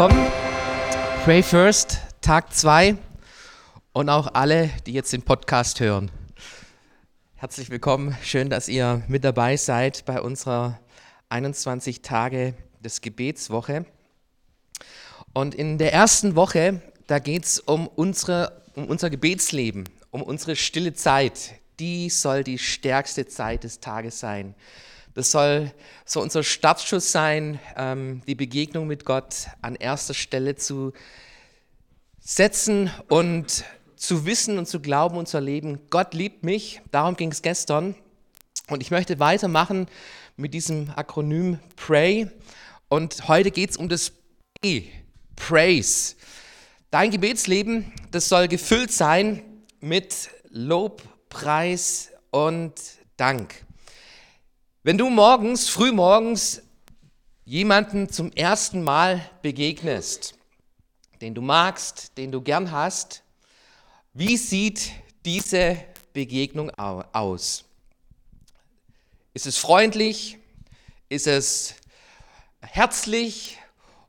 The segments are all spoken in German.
willkommen. Pray First, Tag 2 und auch alle, die jetzt den Podcast hören. Herzlich willkommen, schön, dass ihr mit dabei seid bei unserer 21 Tage des Gebetswoche. Und in der ersten Woche, da geht es um, um unser Gebetsleben, um unsere stille Zeit. Die soll die stärkste Zeit des Tages sein. Das soll so unser Startschuss sein, ähm, die Begegnung mit Gott an erster Stelle zu setzen und zu wissen und zu glauben und zu erleben, Gott liebt mich. Darum ging es gestern. Und ich möchte weitermachen mit diesem Akronym Pray. Und heute geht es um das P, Praise. Dein Gebetsleben, das soll gefüllt sein mit Lob, Preis und Dank. Wenn du morgens, frühmorgens jemanden zum ersten Mal begegnest, den du magst, den du gern hast, wie sieht diese Begegnung aus? Ist es freundlich? Ist es herzlich?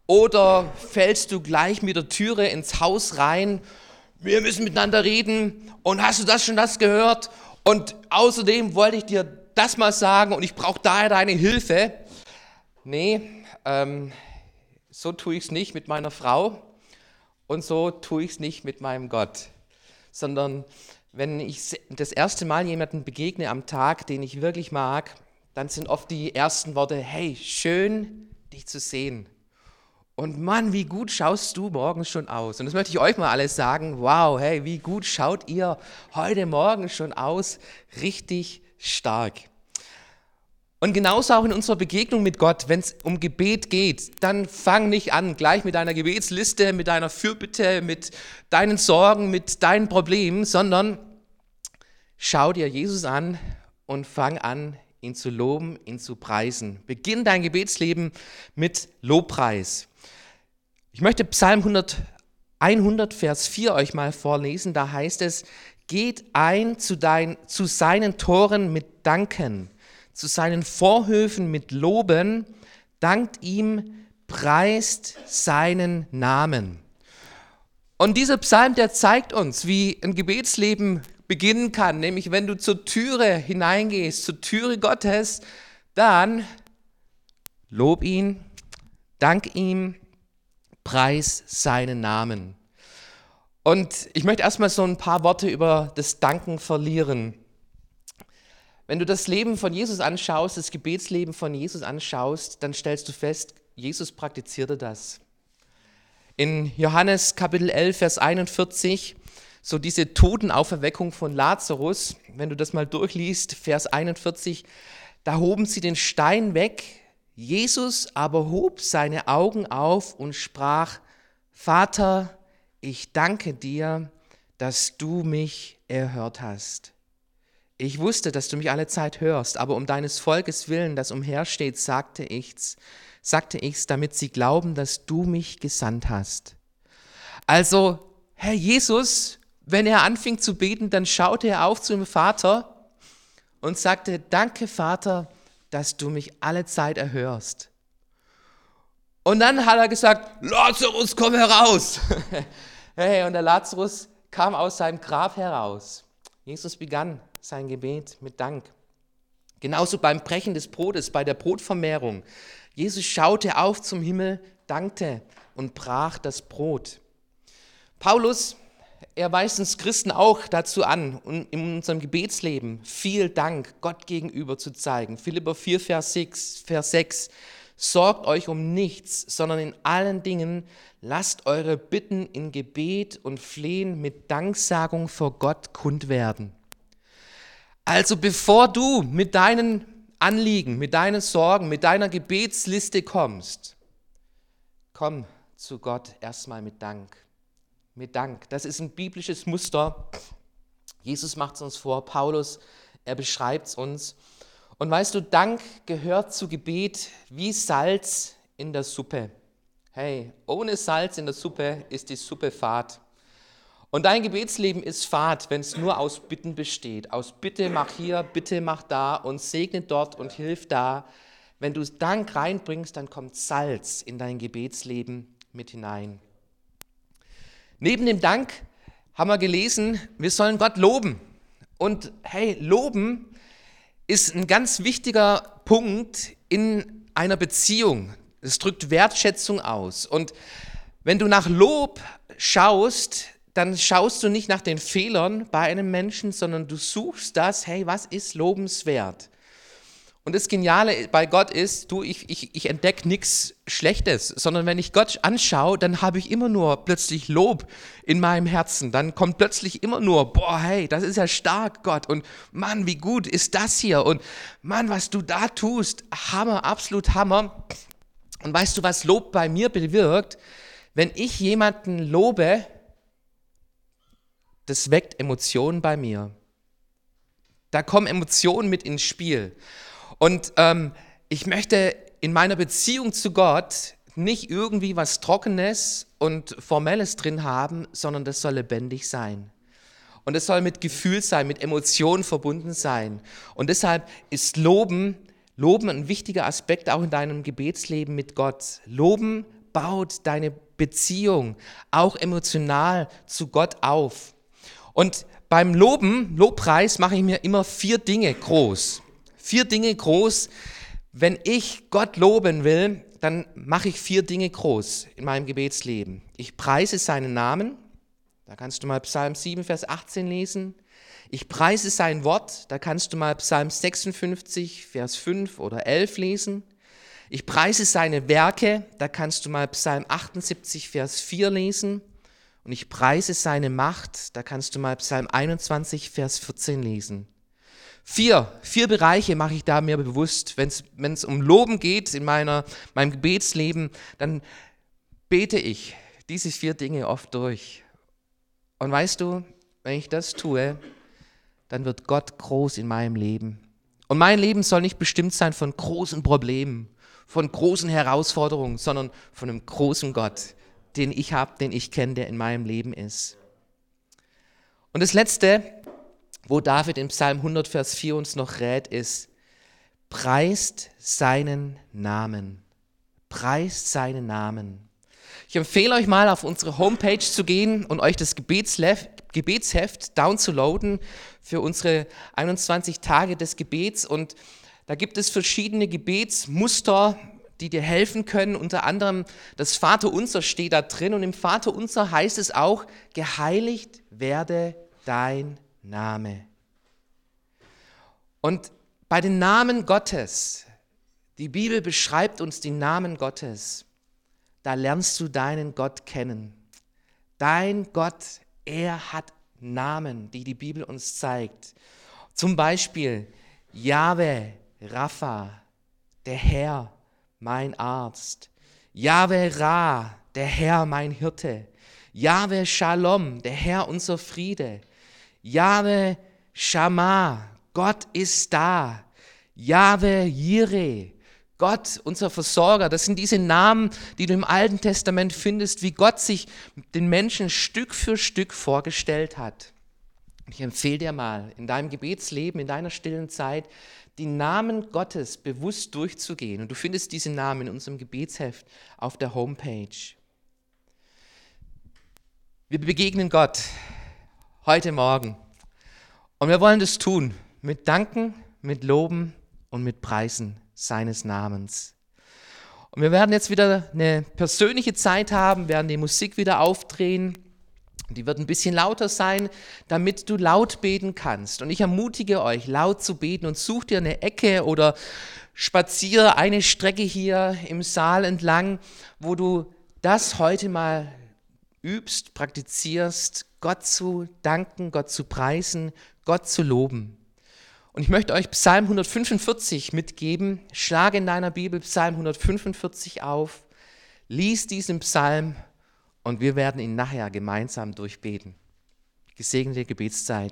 Oder fällst du gleich mit der Türe ins Haus rein? Wir müssen miteinander reden. Und hast du das schon das gehört? Und außerdem wollte ich dir das mal sagen und ich brauche daher deine Hilfe. Nee, ähm, so tue ich es nicht mit meiner Frau und so tue ich es nicht mit meinem Gott, sondern wenn ich das erste Mal jemanden begegne am Tag, den ich wirklich mag, dann sind oft die ersten Worte, hey, schön dich zu sehen. Und Mann, wie gut schaust du morgens schon aus. Und das möchte ich euch mal alles sagen. Wow, hey, wie gut schaut ihr heute Morgen schon aus. Richtig stark. Und genauso auch in unserer Begegnung mit Gott, wenn es um Gebet geht, dann fang nicht an, gleich mit deiner Gebetsliste, mit deiner Fürbitte, mit deinen Sorgen, mit deinen Problemen, sondern schau dir Jesus an und fang an, ihn zu loben, ihn zu preisen. Beginn dein Gebetsleben mit Lobpreis. Ich möchte Psalm 100, 100 Vers 4 euch mal vorlesen. Da heißt es, geht ein zu, dein, zu seinen Toren mit Danken, zu seinen Vorhöfen mit Loben, dankt ihm, preist seinen Namen. Und dieser Psalm, der zeigt uns, wie ein Gebetsleben beginnen kann, nämlich wenn du zur Türe hineingehst, zur Türe Gottes, dann lob ihn, dank ihm, preis seinen Namen. Und ich möchte erstmal so ein paar Worte über das Danken verlieren. Wenn du das Leben von Jesus anschaust, das Gebetsleben von Jesus anschaust, dann stellst du fest, Jesus praktizierte das. In Johannes Kapitel 11, Vers 41, so diese Totenauferweckung von Lazarus, wenn du das mal durchliest, Vers 41, da hoben sie den Stein weg, Jesus aber hob seine Augen auf und sprach, Vater, ich danke dir, dass du mich erhört hast. Ich wusste, dass du mich alle Zeit hörst, aber um deines Volkes willen, das umhersteht, sagte ich's, sagte ich's, damit sie glauben, dass du mich gesandt hast. Also, Herr Jesus, wenn er anfing zu beten, dann schaute er auf zu dem Vater und sagte, danke Vater, dass du mich alle Zeit erhörst. Und dann hat er gesagt, Lazarus, komm heraus. Hey, und der Lazarus kam aus seinem Grab heraus. Jesus begann sein Gebet mit Dank. Genauso beim Brechen des Brotes, bei der Brotvermehrung. Jesus schaute auf zum Himmel, dankte und brach das Brot. Paulus, er weist uns Christen auch dazu an, in unserem Gebetsleben viel Dank Gott gegenüber zu zeigen. Philipper 4, Vers 6, Vers 6. Sorgt euch um nichts, sondern in allen Dingen lasst eure Bitten in Gebet und Flehen mit Danksagung vor Gott kund werden. Also bevor du mit deinen Anliegen, mit deinen Sorgen, mit deiner Gebetsliste kommst, komm zu Gott erstmal mit Dank. Mit Dank. Das ist ein biblisches Muster. Jesus macht es uns vor, Paulus, er beschreibt es uns. Und weißt du, Dank gehört zu Gebet wie Salz in der Suppe. Hey, ohne Salz in der Suppe ist die Suppe fad. Und dein Gebetsleben ist fad, wenn es nur aus Bitten besteht. Aus Bitte mach hier, Bitte mach da und segne dort und hilf da. Wenn du Dank reinbringst, dann kommt Salz in dein Gebetsleben mit hinein. Neben dem Dank haben wir gelesen, wir sollen Gott loben. Und hey, loben ist ein ganz wichtiger Punkt in einer Beziehung. Es drückt Wertschätzung aus. Und wenn du nach Lob schaust, dann schaust du nicht nach den Fehlern bei einem Menschen, sondern du suchst das, hey, was ist lobenswert? Und das Geniale bei Gott ist, du, ich, ich, ich entdecke nichts Schlechtes, sondern wenn ich Gott anschaue, dann habe ich immer nur plötzlich Lob in meinem Herzen. Dann kommt plötzlich immer nur, boah, hey, das ist ja stark, Gott. Und Mann, wie gut ist das hier? Und Mann, was du da tust, Hammer, absolut Hammer. Und weißt du, was Lob bei mir bewirkt? Wenn ich jemanden lobe, das weckt Emotionen bei mir. Da kommen Emotionen mit ins Spiel. Und ähm, ich möchte in meiner Beziehung zu Gott nicht irgendwie was Trockenes und Formelles drin haben, sondern das soll lebendig sein. Und es soll mit Gefühl sein, mit Emotionen verbunden sein. Und deshalb ist Loben, Loben ein wichtiger Aspekt auch in deinem Gebetsleben mit Gott. Loben baut deine Beziehung auch emotional zu Gott auf. Und beim Loben, Lobpreis, mache ich mir immer vier Dinge groß. Vier Dinge groß. Wenn ich Gott loben will, dann mache ich vier Dinge groß in meinem Gebetsleben. Ich preise seinen Namen. Da kannst du mal Psalm 7, Vers 18 lesen. Ich preise sein Wort. Da kannst du mal Psalm 56, Vers 5 oder 11 lesen. Ich preise seine Werke. Da kannst du mal Psalm 78, Vers 4 lesen. Und ich preise seine Macht. Da kannst du mal Psalm 21, Vers 14 lesen. Vier, vier Bereiche mache ich da mir bewusst. Wenn es um Loben geht in meiner, meinem Gebetsleben, dann bete ich diese vier Dinge oft durch. Und weißt du, wenn ich das tue, dann wird Gott groß in meinem Leben. Und mein Leben soll nicht bestimmt sein von großen Problemen, von großen Herausforderungen, sondern von einem großen Gott, den ich habe, den ich kenne, der in meinem Leben ist. Und das Letzte, wo David im Psalm 100, Vers 4 uns noch rät, ist, preist seinen Namen. Preist seinen Namen. Ich empfehle euch mal auf unsere Homepage zu gehen und euch das Gebetsheft downzuladen für unsere 21 Tage des Gebets. Und da gibt es verschiedene Gebetsmuster, die dir helfen können. Unter anderem das Vaterunser steht da drin. Und im Vaterunser heißt es auch, geheiligt werde dein Name. Und bei den Namen Gottes, die Bibel beschreibt uns die Namen Gottes, da lernst du deinen Gott kennen. Dein Gott, er hat Namen, die die Bibel uns zeigt. Zum Beispiel Jahwe, Rapha, der Herr, mein Arzt. Jahwe Ra, der Herr, mein Hirte. Jahwe Shalom, der Herr, unser Friede. Jahwe Shama, Gott ist da. Jahwe Jireh, Gott, unser Versorger. Das sind diese Namen, die du im Alten Testament findest, wie Gott sich den Menschen Stück für Stück vorgestellt hat. Ich empfehle dir mal, in deinem Gebetsleben, in deiner stillen Zeit, die Namen Gottes bewusst durchzugehen. Und du findest diese Namen in unserem Gebetsheft auf der Homepage. Wir begegnen Gott heute Morgen. Und wir wollen das tun mit Danken, mit Loben und mit Preisen seines Namens. Und wir werden jetzt wieder eine persönliche Zeit haben, werden die Musik wieder aufdrehen. Die wird ein bisschen lauter sein, damit du laut beten kannst. Und ich ermutige euch, laut zu beten und such dir eine Ecke oder spaziere eine Strecke hier im Saal entlang, wo du das heute mal übst, praktizierst, Gott zu danken, Gott zu preisen, Gott zu loben. Und ich möchte euch Psalm 145 mitgeben. Schlage in deiner Bibel Psalm 145 auf, lies diesen Psalm und wir werden ihn nachher gemeinsam durchbeten. Gesegnete Gebetszeit.